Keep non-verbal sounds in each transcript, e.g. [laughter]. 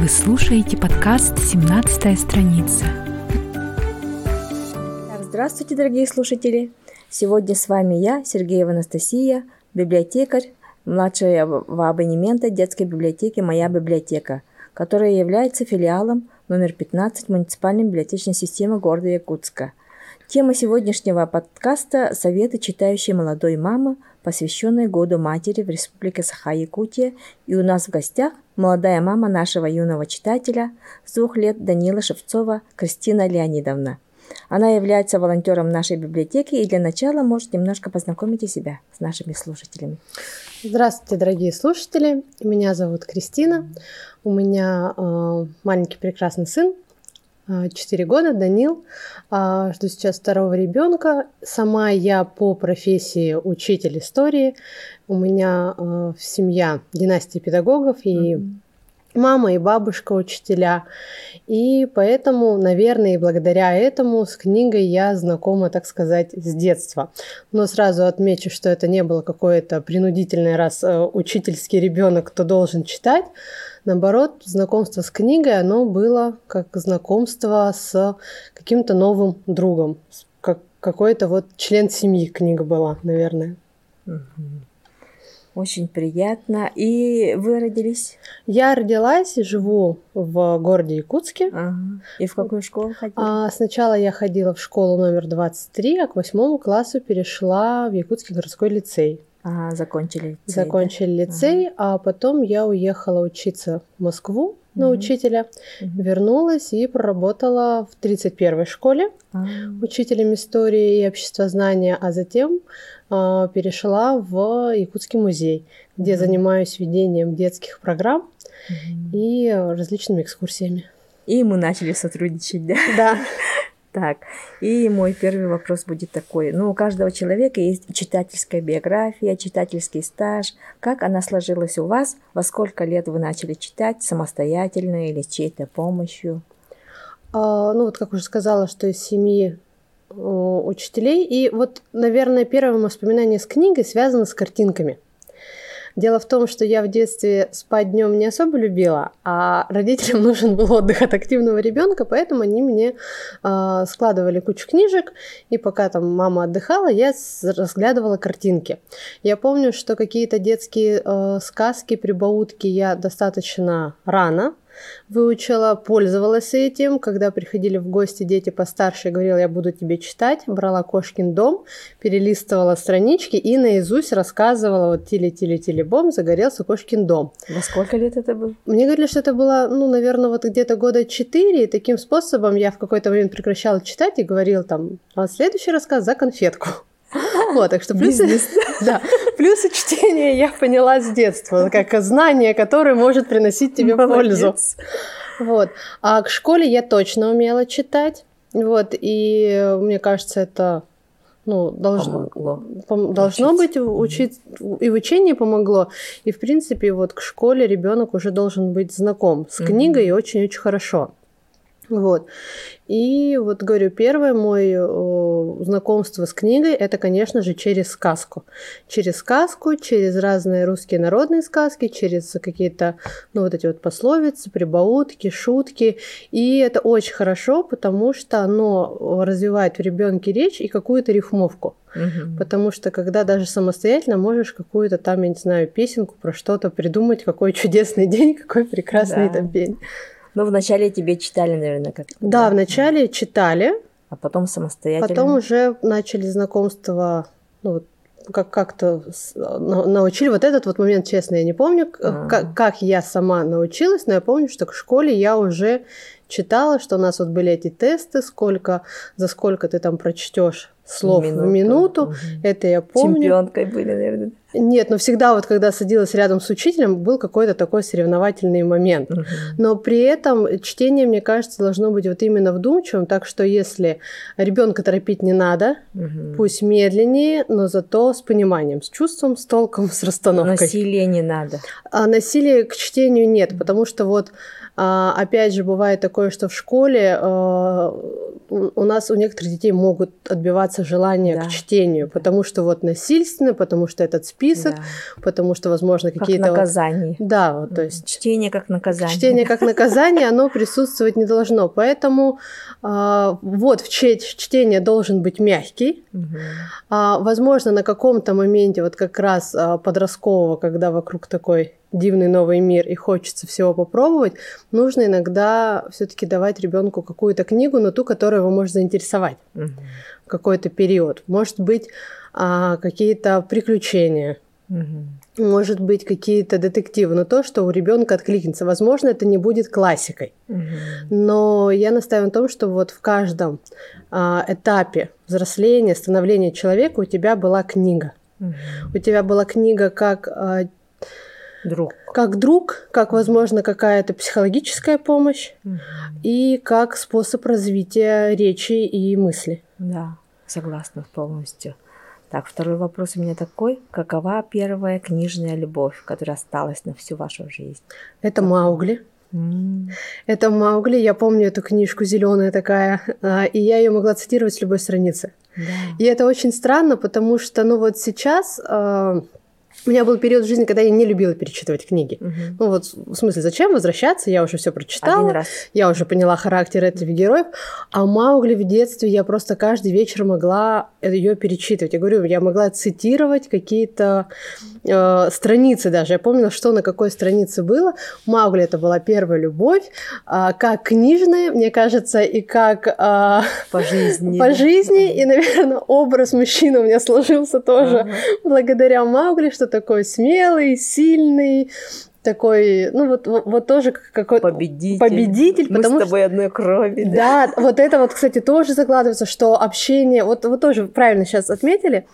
Вы слушаете подкаст «17 страница». Здравствуйте, дорогие слушатели! Сегодня с вами я, Сергеева Анастасия, библиотекарь младшего абонемента детской библиотеки «Моя библиотека», которая является филиалом номер 15 муниципальной библиотечной системы города Якутска. Тема сегодняшнего подкаста – советы читающей молодой мамы, посвященные Году матери в Республике Саха-Якутия. И у нас в гостях молодая мама нашего юного читателя с двух лет Данила Шевцова Кристина Леонидовна. Она является волонтером нашей библиотеки и для начала может немножко познакомить себя с нашими слушателями. Здравствуйте, дорогие слушатели. Меня зовут Кристина. У меня э, маленький прекрасный сын, 4 года, Данил. Э, жду сейчас второго ребенка. Сама я по профессии учитель истории. У меня э, семья династии педагогов и mm-hmm мама и бабушка учителя. И поэтому, наверное, и благодаря этому с книгой я знакома, так сказать, с детства. Но сразу отмечу, что это не было какое-то принудительное, раз э, учительский ребенок, кто должен читать. Наоборот, знакомство с книгой, оно было как знакомство с каким-то новым другом, как какой-то вот член семьи книга была, наверное. Очень приятно. И вы родились? Я родилась и живу в городе Якутске. Ага. И в какую школу ходили? А, сначала я ходила в школу номер 23, а к восьмому классу перешла в Якутский городской лицей. А, закончили лицей. Закончили да? лицей, ага. а потом я уехала учиться в Москву на учителя, вернулась и проработала в 31-й школе mm учителем истории и обществознания, а затем э, перешла в Якутский музей, где занимаюсь ведением детских программ и различными экскурсиями. И мы начали сотрудничать, да? Да. [laughs] Так, и мой первый вопрос будет такой. Ну, у каждого человека есть читательская биография, читательский стаж. Как она сложилась у вас? Во сколько лет вы начали читать самостоятельно или чьей-то помощью? А, ну, вот как уже сказала, что из семьи учителей. И вот, наверное, первое воспоминание с книгой связано с картинками. Дело в том, что я в детстве спать днем не особо любила, а родителям [laughs] нужен был отдых от активного ребенка, поэтому они мне э, складывали кучу книжек, и пока там мама отдыхала, я разглядывала картинки. Я помню, что какие-то детские э, сказки, прибаутки я достаточно рано выучила, пользовалась этим. Когда приходили в гости дети постарше, говорила, я буду тебе читать. Брала Кошкин дом, перелистывала странички и наизусть рассказывала вот тили-тили-тили-бом, загорелся Кошкин дом. Во сколько лет это было? Мне говорили, что это было, ну, наверное, вот где-то года четыре, и таким способом я в какой-то момент прекращала читать и говорила там, а следующий рассказ за конфетку. Вот, так что плюсы, [laughs] да, плюсы чтения я поняла с детства, как знание, которое может приносить тебе пользу. Вот. А к школе я точно умела читать. Вот, и мне кажется, это ну, должно, Пом- должно быть учить, и в учении помогло. И, в принципе, вот к школе ребенок уже должен быть знаком с книгой mm-hmm. и очень-очень хорошо. Вот. И вот говорю, первое мое знакомство с книгой это, конечно же, через сказку. Через сказку, через разные русские народные сказки, через какие-то, ну, вот эти вот пословицы, прибаутки, шутки. И это очень хорошо, потому что оно развивает в ребенке речь и какую-то рифмовку. Угу. Потому что когда даже самостоятельно можешь какую-то там, я не знаю, песенку про что-то придумать, какой чудесный день, какой прекрасный да. там день. Ну, вначале тебе читали, наверное, как Да, да, вначале читали. А потом самостоятельно. Потом уже начали знакомство, ну, как как-то научили. Вот этот вот момент, честно, я не помню, а. как, как я сама научилась, но я помню, что к школе я уже читала, что у нас вот были эти тесты, сколько, за сколько ты там прочтешь слов минуту. в минуту. Угу. Это я помню. Чемпионкой были, наверное. Нет, но всегда вот когда садилась рядом с учителем, был какой-то такой соревновательный момент. Угу. Но при этом чтение, мне кажется, должно быть вот именно вдумчивым, так что если ребенка торопить не надо, угу. пусть медленнее, но зато с пониманием, с чувством, с толком, с расстановкой. Насилие не надо. А насилие к чтению нет, потому что вот опять же, бывает такое что в школе э, у нас у некоторых детей могут отбиваться желания да. к чтению, потому что вот насильственно, потому что этот список, да. потому что, возможно, какие-то... Как наказание. Вот, да, вот, то есть... Чтение как наказание. Чтение как наказание, оно присутствовать не должно. Поэтому э, вот в чтение должен быть мягкий. А, возможно, на каком-то моменте, вот как раз а, подросткового, когда вокруг такой дивный новый мир и хочется всего попробовать, нужно иногда все-таки давать ребенку какую-то книгу, но ту, которая его может заинтересовать угу. в какой-то период. Может быть, а, какие-то приключения. Угу. Может быть, какие-то детективы, но то, что у ребенка откликнется. Возможно, это не будет классикой. Угу. Но я настаиваю на том, что вот в каждом а, этапе взросления, становления человека у тебя была книга. Угу. У тебя была книга как а, друг. Как друг, как, возможно, какая-то психологическая помощь угу. и как способ развития речи и мысли. Да, согласна полностью. Так, второй вопрос у меня такой. Какова первая книжная любовь, которая осталась на всю вашу жизнь? Это Маугли. Mm. Это Маугли. Я помню эту книжку зеленая такая, а, и я ее могла цитировать с любой страницы. Да. И это очень странно, потому что, ну вот сейчас а, у меня был период в жизни, когда я не любила перечитывать книги. Угу. Ну вот, в смысле, зачем возвращаться? Я уже все прочитала. Один раз. Я уже поняла характер этих героев. А Маугли в детстве я просто каждый вечер могла ее перечитывать. Я говорю, я могла цитировать какие-то э, страницы даже. Я помнила, что на какой странице было. Маугли это была первая любовь. А, как книжная, мне кажется, и как... А, по жизни. По жизни. И, наверное, образ мужчины у меня сложился тоже ага. благодаря Маугли, что такой смелый, сильный, такой, ну вот, вот, тоже какой-то победитель. победитель Мы потому с тобой что... одной крови. Да. да, вот это вот, кстати, тоже закладывается, что общение, вот вы тоже правильно сейчас отметили,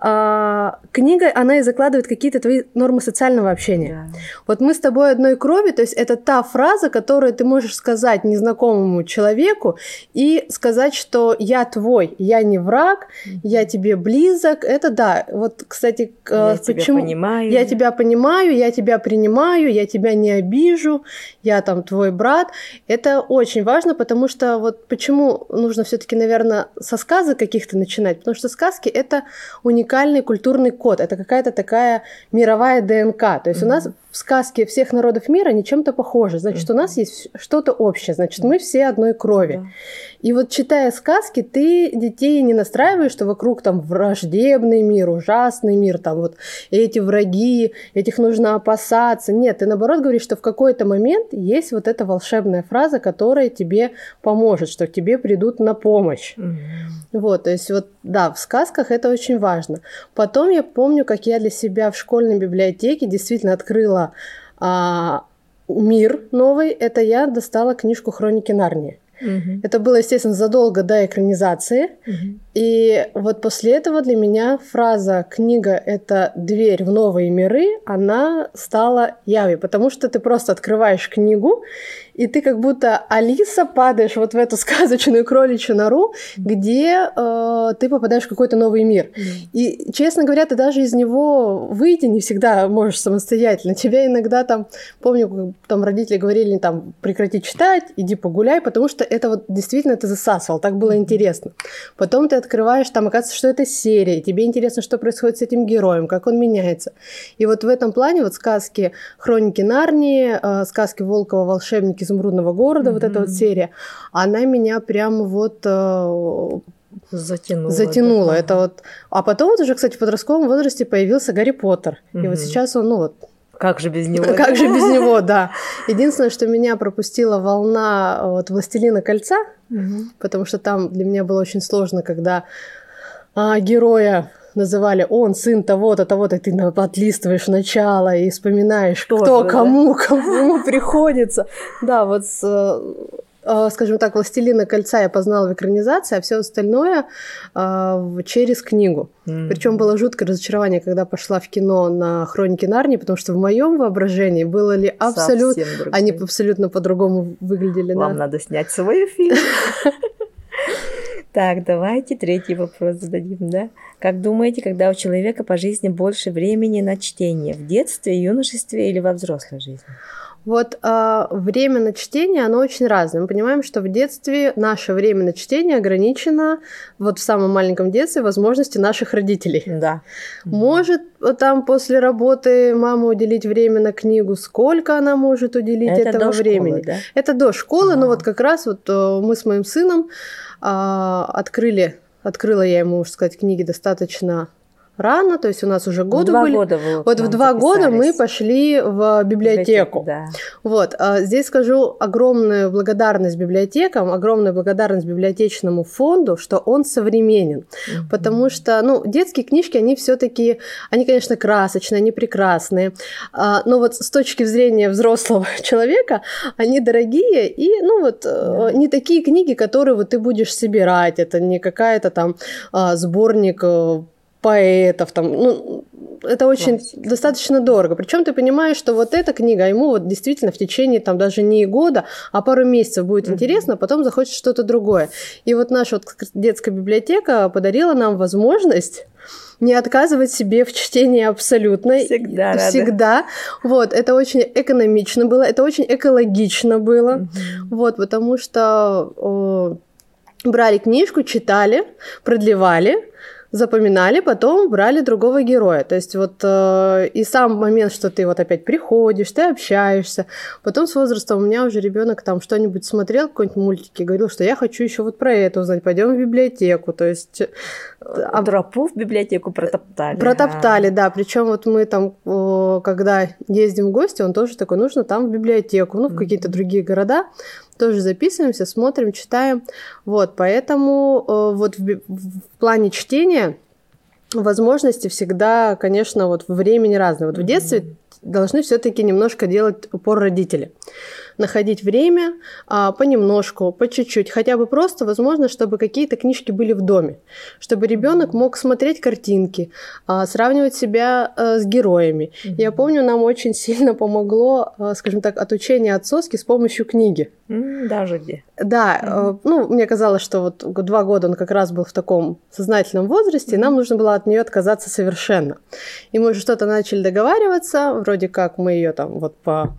а, книга, она и закладывает какие-то твои нормы социального общения. Да. Вот мы с тобой одной крови, то есть это та фраза, которую ты можешь сказать незнакомому человеку и сказать, что я твой, я не враг, я тебе близок, это да. Вот, кстати, я почему... тебя понимаю. Я тебя понимаю, я тебя принимаю, понимаю, я тебя не обижу, я там твой брат. Это очень важно, потому что вот почему нужно все-таки, наверное, со сказок каких-то начинать, потому что сказки это уникальный культурный код, это какая-то такая мировая ДНК. То есть mm-hmm. у нас сказки всех народов мира, они чем-то похожи. Значит, mm-hmm. у нас есть что-то общее. Значит, мы все одной крови. Yeah. И вот читая сказки, ты детей не настраиваешь, что вокруг там враждебный мир, ужасный мир, там вот эти враги, этих нужно опасаться. Нет, ты наоборот говоришь, что в какой-то момент есть вот эта волшебная фраза, которая тебе поможет, что к тебе придут на помощь. Mm-hmm. Вот, то есть вот, да, в сказках это очень важно. Потом я помню, как я для себя в школьной библиотеке действительно открыла а, мир новый. Это я достала книжку «Хроники Нарнии». Угу. Это было, естественно, задолго до экранизации. Угу. И вот после этого для меня фраза «книга — это дверь в новые миры», она стала явью, потому что ты просто открываешь книгу, и ты как будто Алиса падаешь вот в эту [laughs] сказочную кроличью нору, где э, ты попадаешь в какой-то новый мир. Mm. И, честно говоря, ты даже из него выйти не всегда можешь самостоятельно. Тебя иногда там, помню, там родители говорили, там, прекрати читать, иди погуляй, потому что это вот действительно это засасывал, так было интересно. Потом ты открываешь, там оказывается, что это серия, тебе интересно, что происходит с этим героем, как он меняется. И вот в этом плане вот сказки «Хроники Нарнии», э, сказки Волкова «Волшебники изумрудного города», mm-hmm. вот эта вот серия, она меня прям вот э, затянула. Затянула. Это вот. А потом вот уже, кстати, в подростковом возрасте появился Гарри Поттер. Mm-hmm. И вот сейчас он, ну вот. Как же без него? Как же без [laughs] него, да. Единственное, что меня пропустила волна вот «Властелина кольца», mm-hmm. потому что там для меня было очень сложно, когда а, героя называли он сын того-то, того-то, ты отлистываешь начало и вспоминаешь, кто да? кому, [laughs] кому приходится. Да, вот с э, скажем так, «Властелина кольца» я познала в экранизации, а все остальное э, через книгу. Mm-hmm. Причем было жуткое разочарование, когда пошла в кино на «Хроники Нарнии», потому что в моем воображении было ли абсолютно... Они абсолютно по-другому выглядели. Вам да. надо снять свой фильм. Так, давайте третий вопрос зададим, да? Как думаете, когда у человека по жизни больше времени на чтение? В детстве, юношестве или во взрослой жизни? Вот а, время на чтение, оно очень разное. Мы понимаем, что в детстве наше время на чтение ограничено вот в самом маленьком детстве возможности наших родителей. Да. [laughs] Может там после работы мама уделить время на книгу, сколько она может уделить Это этого до времени? школы, да? Это до школы, но Ага. вот как раз вот э, мы с моим сыном а, открыли, открыла я ему, можно сказать, книги достаточно рано, то есть у нас уже годы два были. года вы Вот в два года мы записались. пошли в библиотеку. Да. Вот, а, здесь скажу огромную благодарность библиотекам, огромную благодарность библиотечному фонду, что он современен. Мгм. Потому что, ну, детские книжки, они все-таки, они, конечно, красочные, они прекрасные, а, но вот с точки зрения взрослого [laughs] человека, они дорогие и, ну, вот, э, Да. не такие книги, которые вот ты будешь собирать, это не какая-то там а, сборник э, поэтов, там, ну, это очень Классика. достаточно дорого. Причем ты понимаешь, что вот эта книга ему вот действительно в течение там даже не года, а пару месяцев будет Мгм. интересно, а потом захочет что-то другое. И вот наша вот детская библиотека подарила нам возможность не отказывать себе в чтении абсолютно. Всегда рада. Всегда. Вот, это очень экономично было, это очень экологично было. Мгм. Вот, потому что э, брали книжку, читали, продлевали, запоминали, потом брали другого героя. То есть вот э, и сам момент, что ты вот опять приходишь, ты общаешься. Потом с возрастом у меня уже ребенок там что-нибудь смотрел, какой-нибудь мультики, говорил, что я хочу еще вот про это узнать, пойдем в библиотеку. То есть э, А тропу в библиотеку протоптали. Протоптали, да. Причем вот мы там, когда ездим в гости, он тоже такой, нужно там в библиотеку, ну, в какие-то другие города. Тоже записываемся, смотрим, читаем. Вот, поэтому э, вот в, в плане чтения возможности всегда, конечно, вот времени разные. Вот в детстве должны все-таки немножко делать упор родители. Находить время а, понемножку, по чуть-чуть, хотя бы просто, возможно, чтобы какие-то книжки были в доме, чтобы ребенок мог смотреть картинки, а, сравнивать себя а, с героями. Я Мгм. помню, нам очень сильно помогло, а, скажем так, отучение от соски с помощью книги. М, Даже где. Да, э, ну, мне казалось, что вот два года он как раз был в таком сознательном возрасте, и нам нужно было от нее отказаться совершенно. И мы уже что-то начали договариваться, вроде как мы ее там вот по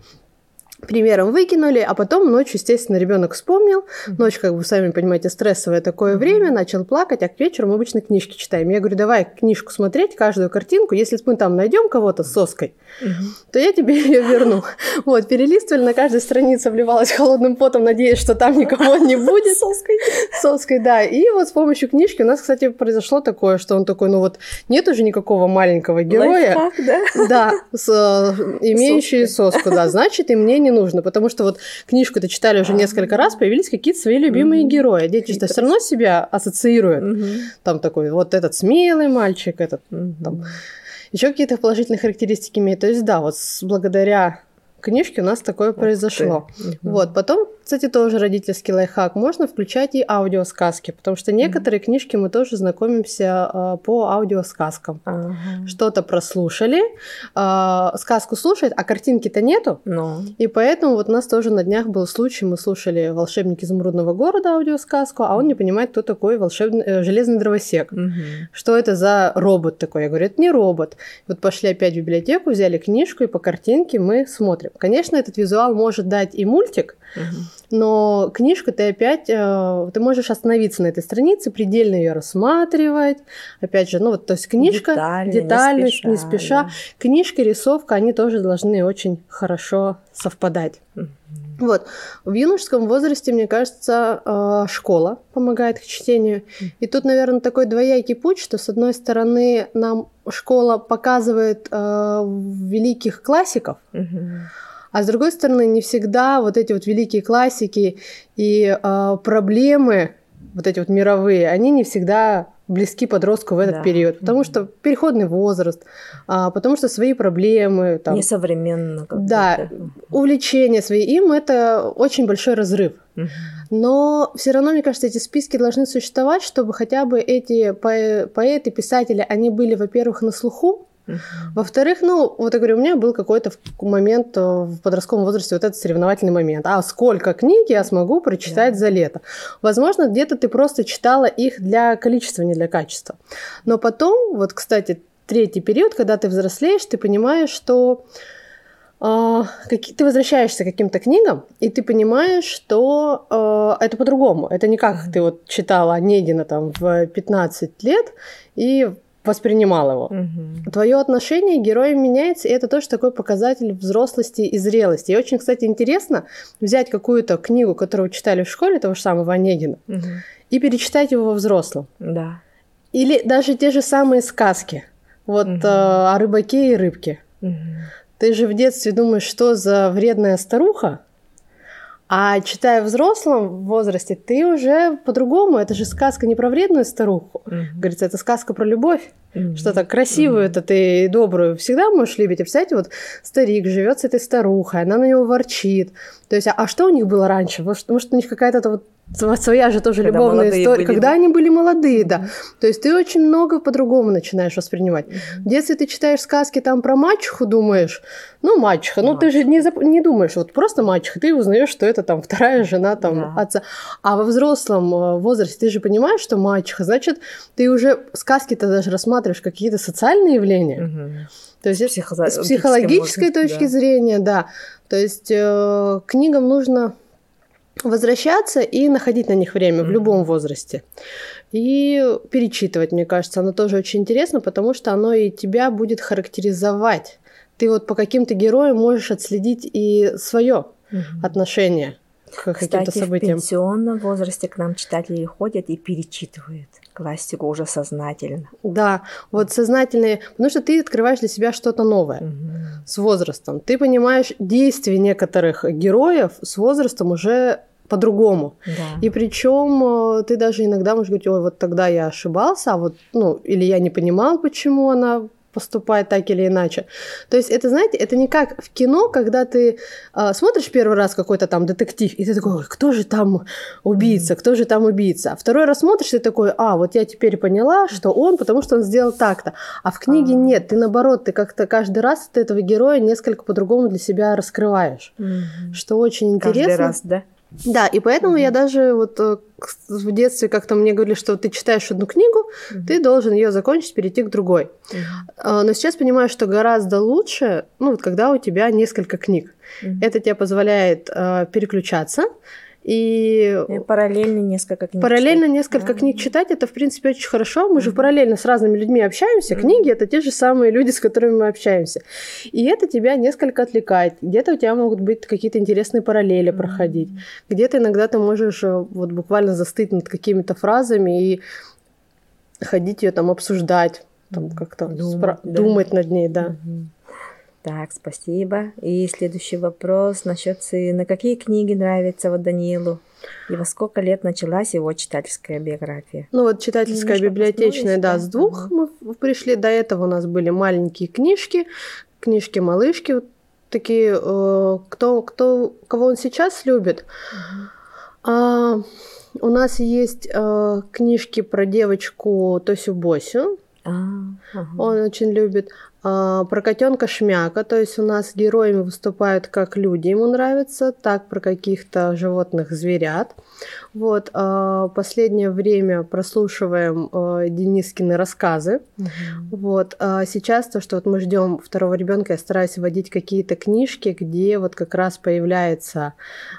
примером выкинули, а потом ночью, естественно, ребенок вспомнил. Ночь, как вы сами понимаете, стрессовое такое время, начал плакать, а к вечеру мы обычно книжки читаем. Я говорю, давай книжку смотреть, каждую картинку, если мы там найдем кого-то с соской, то я тебе ее верну. [laughs] Вот, перелистывали, на каждой странице обливалась холодным потом, надеясь, что там никого не [laughs] будет. Соской. Соской, да. И вот с помощью книжки у нас, кстати, произошло такое, что он такой, ну вот нет уже никакого маленького героя, Лайфхак, да? да, с, э, имеющий соску, да, значит, и мне не нужно, потому что вот книжку-то читали уже несколько раз, появились какие-то свои любимые герои. Дети же все равно себя ассоциируют. Там такой, вот этот смелый мальчик, этот. Там. еще какие-то положительные характеристики имеет. То есть, да, вот с- благодаря книжке у нас такое Ух произошло. Вот, потом, кстати, тоже родительский лайфхак. Можно включать и аудиосказки, потому что некоторые книжки мы тоже знакомимся а, по аудиосказкам. Ага. Что-то прослушали, а, сказку слушают, а картинки-то нету. Ну, И поэтому вот у нас тоже на днях был случай, мы слушали «Волшебник изумрудного города» аудиосказку, а он не понимает, кто такой волшебный, э, железный дровосек. мгм. Что это за робот такой? Я говорю, это не робот. Вот пошли опять в библиотеку, взяли книжку, и по картинке мы смотрим. Конечно, этот визуал может дать и мультик, Мгм. Но книжку ты опять, э, ты можешь остановиться на этой странице, предельно ее рассматривать. Опять же, ну вот, то есть книжка, Детально, детально, не спеша, не спеша. да. Книжка, рисовка, они тоже должны очень хорошо совпадать. Мгм. Вот. В юношеском возрасте, мне кажется, э, школа помогает к чтению. И тут, наверное, такой двоякий путь, что, с одной стороны, нам школа показывает э, великих классиков, Мгм. А с другой стороны, не всегда вот эти вот великие классики и э, проблемы, вот эти вот мировые, они не всегда близки подростку в этот Да. период, потому что переходный возраст, а, потому что свои проблемы, там, Несовременно. как Да. увлечения свои, им это очень большой разрыв. Мгм. Но все равно, мне кажется, эти списки должны существовать, чтобы хотя бы эти поэ- поэты, писатели, они были, во-первых, на слуху, Во-вторых, ну, вот я говорю, у меня был какой-то момент э, в подростковом возрасте, вот этот соревновательный момент. А сколько книг я смогу прочитать Да. за лето? Возможно, где-то ты просто читала их для количества, не для качества. Но потом, вот, кстати, третий период, когда ты взрослеешь, ты понимаешь, что а, ты возвращаешься к каким-то книгам, и ты понимаешь, что э, это по-другому. Это не как ты вот читала Онегина там в 15 лет и воспринимал его. Угу. Твое отношение к героям меняется, и это тоже такой показатель взрослости и зрелости. И очень, кстати, интересно взять какую-то книгу, которую читали в школе, того же самого Онегина, угу. и перечитать его во взрослом. Да. Или даже те же самые сказки. Вот угу. э, о рыбаке и рыбке. Угу. Ты же в детстве думаешь, что за вредная старуха, а читая в взрослом возрасте, ты уже по-другому. Это же сказка не про вредную старуху. Mm-hmm. Говорится, это сказка про любовь. Mm-hmm. Что-то красивую, mm-hmm. это ты добрую всегда можешь любить. И представляете, вот старик живет с этой старухой, она на него ворчит. То есть, а, а что у них было раньше? Может, может у них какая-то вот своя же тоже когда любовная история, были. когда они были молодые, да. То есть ты очень много по-другому начинаешь воспринимать. В детстве ты читаешь сказки там про мачеху, думаешь, ну мачеха, ну ты же не, зап... не думаешь, вот просто мачеха, ты узнаешь, что это там вторая жена там да. отца. А во взрослом э, возрасте ты же понимаешь, что мачеха, значит, ты уже сказки-то даже рассматриваешь какие-то социальные явления. Угу. То есть Психо... с психологической точки да. зрения, да. То есть э, книгам нужно возвращаться и находить на них время mm-hmm. в любом возрасте. И перечитывать, мне кажется, оно тоже очень интересно, потому что оно и тебя будет характеризовать. Ты вот по каким-то героям можешь отследить и свое mm-hmm. отношение к каким-то событиям. в пенсионном возрасте к нам читатели ходят и перечитывают классику уже сознательно. Да, вот сознательные, потому что ты открываешь для себя что-то новое угу. с возрастом. Ты понимаешь действия некоторых героев с возрастом уже по-другому. Да. И причем э, ты даже иногда можешь говорить, ой, вот тогда я ошибался, а вот, ну, или я не понимал, почему она поступает так или иначе. То есть это, знаете, это не как в кино, когда ты э, смотришь первый раз какой-то там детектив, и ты такой, кто же там убийца, кто же там убийца. А второй раз смотришь, ты такой, а, вот я теперь поняла, что он, потому что он сделал так-то. А в книге А-а-а. нет, ты наоборот, ты как-то каждый раз ты этого героя несколько по-другому для себя раскрываешь, mm-hmm. что очень интересно. Каждый раз, да? Да, и поэтому mm-hmm. я даже вот э, в детстве как-то мне говорили, что ты читаешь одну книгу, mm-hmm. ты должен ее закончить, перейти к другой. Mm-hmm. Но сейчас понимаю, что гораздо лучше, ну вот когда у тебя несколько книг. Mm-hmm. Это тебе позволяет э, переключаться, и, и параллельно несколько книг Параллельно читать. несколько книг читать, это, в принципе, очень хорошо. Мы mm-hmm. же параллельно с разными людьми общаемся. Mm-hmm. Книги — это те же самые люди, с которыми мы общаемся. И это тебя несколько отвлекает. Где-то у тебя могут быть какие-то интересные параллели mm-hmm. проходить. Где-то иногда ты можешь э, вот буквально застыть над какими-то фразами и ходить ее там обсуждать, там как-то думать, спра- да. думать над ней, да. Mm-hmm. Так, спасибо. И следующий вопрос насчет сына. Какие книги нравятся вот Даниилу? И во сколько лет началась его читательская биография? Ну вот читательская Немножко библиотечная, да, с двух ага. мы пришли. До этого у нас были маленькие книжки, книжки-малышки, вот такие, э, кто, кто, кого он сейчас любит. А, у нас есть э, книжки про девочку Тосю Босю. А, ага. Он очень любит. А, про котенка Шмяка, то есть у нас героями выступают как люди, ему нравится, так про каких-то животных зверят. Вот, а, последнее время прослушиваем а, Денискины рассказы. Угу. Вот, а сейчас то, что вот мы ждем второго ребенка, я стараюсь вводить какие-то книжки, где вот как раз появляется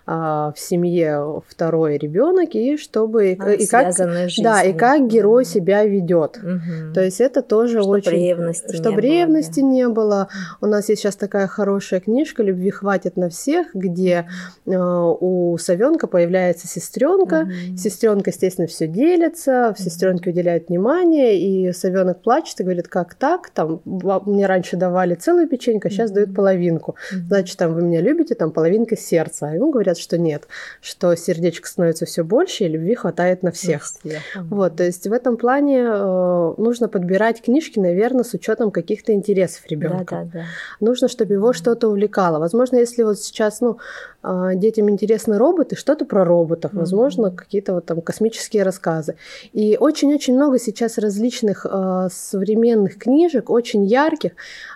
в семье второй ребенок и чтобы а, и как да и как герой себя ведет. Угу. То есть это тоже очень ревности чтобы ревности да. не было. У нас есть сейчас такая хорошая книжка "Любви хватит на всех", где у Савенка появляется сестренка сестренка. Mm-hmm. Сестренка, естественно, все делится, в сестренке уделяют внимание, и совенок плачет и говорит, как так? Там мне раньше давали целую печеньку, а сейчас mm-hmm. дают половинку. Mm-hmm. Значит, там вы меня любите, там половинка сердца. А ему говорят, что нет, что сердечко становится все больше, и любви хватает на всех. Mm-hmm. Вот, то есть в этом плане э, нужно подбирать книжки, наверное, с учетом каких-то интересов ребенка. Да, да, да. Нужно, чтобы его mm-hmm. что-то увлекало. Возможно, если вот сейчас, ну, э, детям интересны роботы, что-то про роботов, mm-hmm. возможно, какие-то вот там космические рассказы. И очень-очень много сейчас различных э, современных книжек, очень ярких.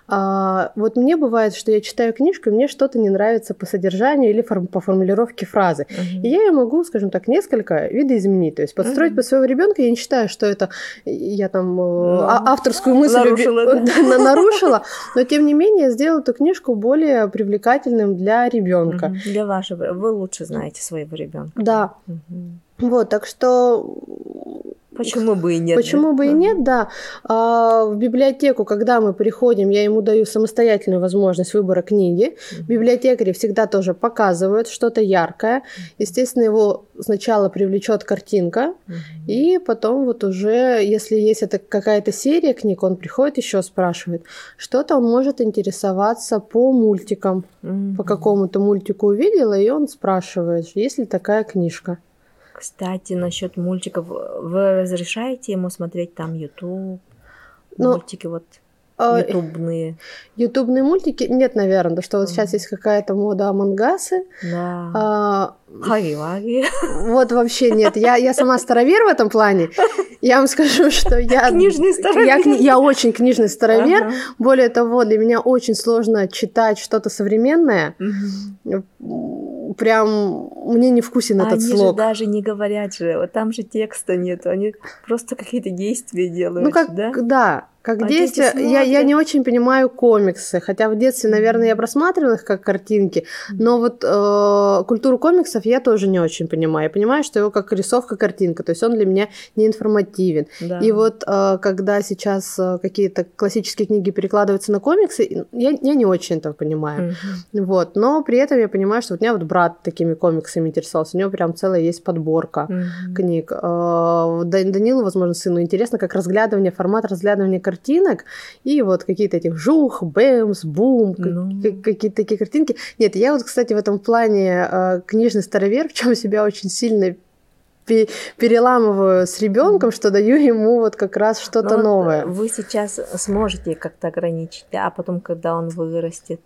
Э, вот мне бывает, что я читаю книжку, и мне что-то не нравится по содержанию или форм- по формулировке фразы. Uh-huh. И я ее могу, скажем так, несколько видоизменить. То есть подстроить uh-huh. под своего ребенка. Я не считаю, что это я там э, uh-huh. авторскую мысль нарушила, уби... [laughs] нарушила, но тем не менее сделала эту книжку более привлекательным для ребенка. Для вашего, вы лучше знаете своего ребенка. Да. Вот, так что Почему бы и нет? Почему да? бы и нет, да. А, в библиотеку, когда мы приходим, я ему даю самостоятельную возможность выбора книги. Библиотекари всегда тоже показывают что-то яркое. Естественно, его сначала привлечет картинка, и потом вот уже, если есть это какая-то серия книг, он приходит еще спрашивает. Что-то он может интересоваться по мультикам. По какому-то мультику увидела, и он спрашивает, есть ли такая книжка. Кстати, насчет мультиков, вы разрешаете ему смотреть там YouTube, ну, мультики вот а, ютубные? Ютубные мультики? Нет, наверное, потому что вот сейчас есть какая-то мода амангасы. Да. А, Хаги-ваги. Вот вообще нет. Я, я сама старовер в этом плане. Я вам скажу, что я... Книжный старовер. Я, я очень книжный старовер. Ага. Более того, для меня очень сложно читать что-то современное. Угу. Прям мне не вкусен этот они слог. Они же даже не говорят же, вот там же текста нет, они просто какие-то действия делают, ну, как, да? Да, как а действие, я, я не очень понимаю комиксы, хотя в детстве, наверное, я просматривала их как картинки, но вот э, культуру комиксов я тоже не очень понимаю. Я понимаю, что его как рисовка картинка, то есть он для меня не информативен. Да. И вот э, когда сейчас э, какие-то классические книги перекладываются на комиксы, я, я не очень этого понимаю. Mm-hmm. Вот, но при этом я понимаю, что вот у меня вот брат такими комиксами интересовался, у него прям целая есть подборка mm-hmm. книг. Э, Данилу, возможно, сыну интересно, как разглядывание, формат разглядывания картинок и вот какие-то этих жух, бэмс, бум, ну. какие-то такие картинки. Нет, я вот, кстати, в этом плане э, книжный старовер, [laughs] в чем себя очень сильно переламываю с ребенком, что даю ему вот как раз что-то ну, новое. Вы сейчас сможете как-то ограничить, а потом, когда он вырастет,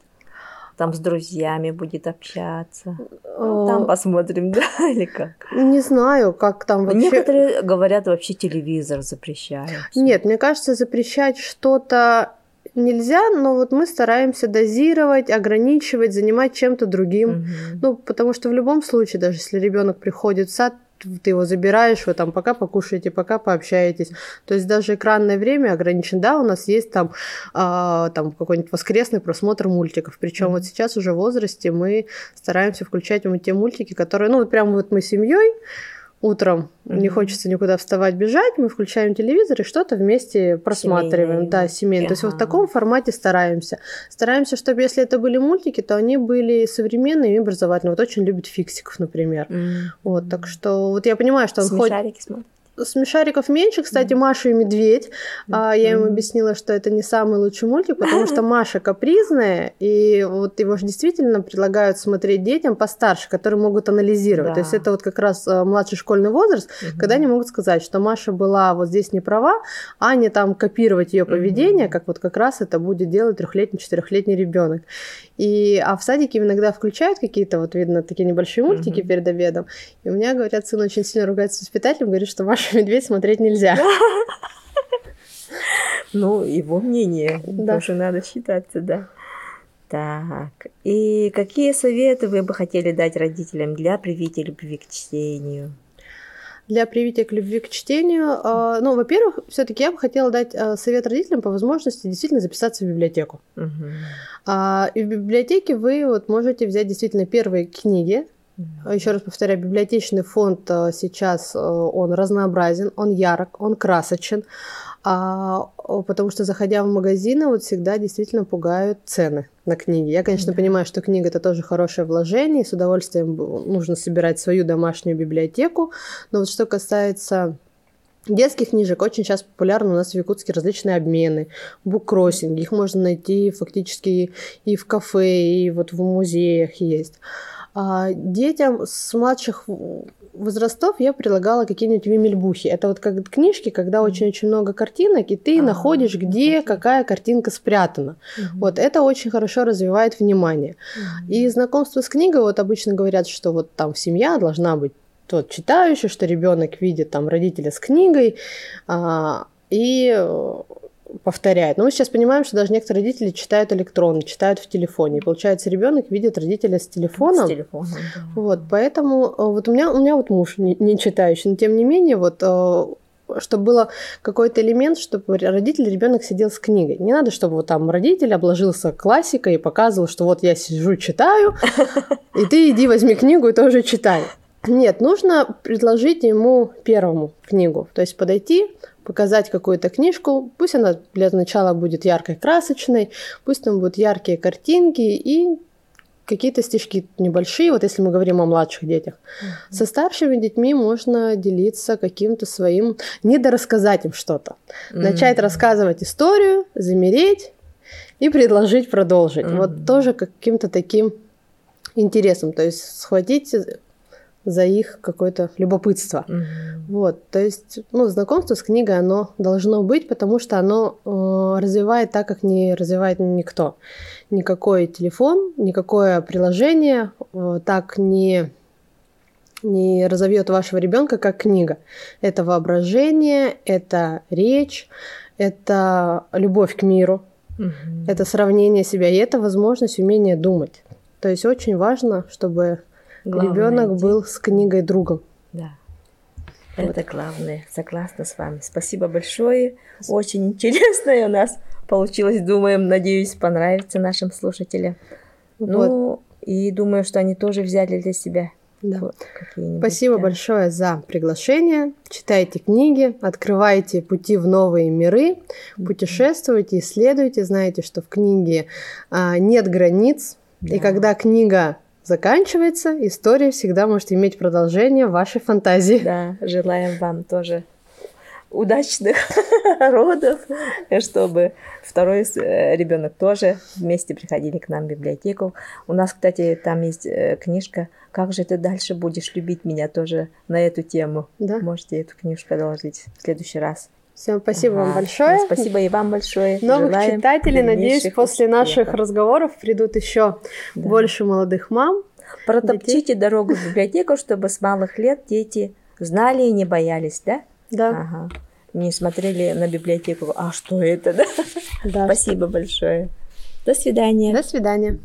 там с друзьями будет общаться. Ну, там посмотрим, [laughs] да, или как? Не знаю, как там вообще. Некоторые говорят, вообще телевизор запрещают. Нет, мне кажется, запрещать что-то нельзя, но вот мы стараемся дозировать, ограничивать, занимать чем-то другим. Угу. Ну, потому что в любом случае, даже если ребенок приходит в сад, ты его забираешь, вы там пока покушаете, пока пообщаетесь. То есть даже экранное время ограничено. Да, у нас есть там, а, там какой-нибудь воскресный просмотр мультиков. Причем mm-hmm. вот сейчас уже в возрасте мы стараемся включать ему те мультики, которые, ну вот прям вот мы семьей утром mm-hmm. не хочется никуда вставать, бежать, мы включаем телевизор и что-то вместе просматриваем. Семейные. Да, семейные. Ага. То есть вот в таком формате стараемся. Стараемся, чтобы если это были мультики, то они были современные и образовательные. Вот очень любит фиксиков, например. Mm-hmm. Вот, так что вот я понимаю, что он Смешарики смотрит смешариков меньше, кстати, Маша и Медведь. А, я ему объяснила, что это не самый лучший мультик, потому что [laughs] Маша капризная, и вот его же действительно предлагают смотреть детям постарше, которые могут анализировать. Да. То есть это вот как раз а, младший школьный возраст, угу. когда они могут сказать, что Маша была вот здесь не права, а не там копировать ее поведение, угу. как вот как раз это будет делать трехлетний, четырехлетний ребенок. И, а в садике иногда включают какие-то, вот видно, такие небольшие мультики mm-hmm. перед обедом. И у меня, говорят, сын очень сильно ругается с воспитателем, говорит, что Маша [laughs] Медведь смотреть нельзя. [laughs] Ну, его мнение. Да. Тоже надо считаться, да. Так, и какие советы вы бы хотели дать родителям для привития любви к чтению? для привития к любви к чтению. А, ну, во-первых, все-таки я бы хотела дать а, совет родителям по возможности действительно записаться в библиотеку. Uh-huh. И в библиотеке вы вот можете взять действительно первые книги. Uh-huh. Еще раз повторяю, библиотечный фонд сейчас он разнообразен, он ярок, он красочен а, потому что заходя в магазины, вот всегда действительно пугают цены на книги. Я, конечно, да. понимаю, что книга это тоже хорошее вложение, и с удовольствием нужно собирать свою домашнюю библиотеку, но вот что касается Детских книжек очень сейчас популярны у нас в Якутске различные обмены, буккроссинги. Их можно найти фактически и в кафе, и вот в музеях есть. А детям с младших возрастов я прилагала какие-нибудь вимельбухи. Это вот как книжки, когда очень-очень много картинок, и ты а, находишь, где какая картинка спрятана. Угу. Вот это очень хорошо развивает внимание. Угу. И знакомство с книгой, вот обычно говорят, что вот там семья должна быть тот читающий, что ребенок видит там родителя с книгой, а, и повторяет. Но мы сейчас понимаем, что даже некоторые родители читают электронно, читают в телефоне. И получается, ребенок видит родителя с телефоном. С телефоном, да. Вот, поэтому э, вот у меня, у меня вот муж не, не читающий, но тем не менее, вот э, чтобы было какой-то элемент, чтобы родитель, ребенок сидел с книгой. Не надо, чтобы вот там родитель обложился классикой и показывал, что вот я сижу, читаю, и ты иди возьми книгу и тоже читай. Нет, нужно предложить ему первому книгу. То есть подойти, показать какую-то книжку. Пусть она для начала будет яркой, красочной, пусть там будут яркие картинки и какие-то стишки небольшие, вот если мы говорим о младших детях. Mm-hmm. Со старшими детьми можно делиться каким-то своим, не дорассказать им что-то. Mm-hmm. Начать рассказывать историю, замереть и предложить продолжить. Mm-hmm. Вот тоже каким-то таким интересом. То есть схватить за их какое-то любопытство. Mm-hmm. Вот, то есть, ну, знакомство с книгой, оно должно быть, потому что оно э, развивает так, как не развивает никто. Никакой телефон, никакое приложение э, так не не разовьет вашего ребенка как книга. Это воображение, это речь, это любовь к миру, mm-hmm. это сравнение себя, и это возможность умение думать. То есть очень важно, чтобы ребенок был с книгой другом. Да. Это главное. Согласна с вами. Спасибо большое. Очень интересно у нас получилось. Думаем, надеюсь, понравится нашим слушателям. Вот. Ну, и думаю, что они тоже взяли для себя. Да. Вот, Спасибо да. большое за приглашение. Читайте книги, открывайте пути в новые миры, путешествуйте, исследуйте. Знаете, что в книге а, нет границ. Да. И когда книга заканчивается, история всегда может иметь продолжение в вашей фантазии. Да, желаем вам тоже удачных [laughs] родов, чтобы второй э, ребенок тоже вместе приходили к нам в библиотеку. У нас, кстати, там есть э, книжка «Как же ты дальше будешь любить меня» тоже на эту тему. Да? Можете эту книжку доложить в следующий раз. Всем спасибо ага. вам большое. Спасибо и вам большое. Новых Желаем читателей, надеюсь, после наших разговоров придут еще да. больше молодых мам. Протопчите дорогу в библиотеку, чтобы с малых лет дети знали и не боялись, да? Да. Ага. Не смотрели на библиотеку, а что это, да? Да. Спасибо большое. До свидания. До свидания.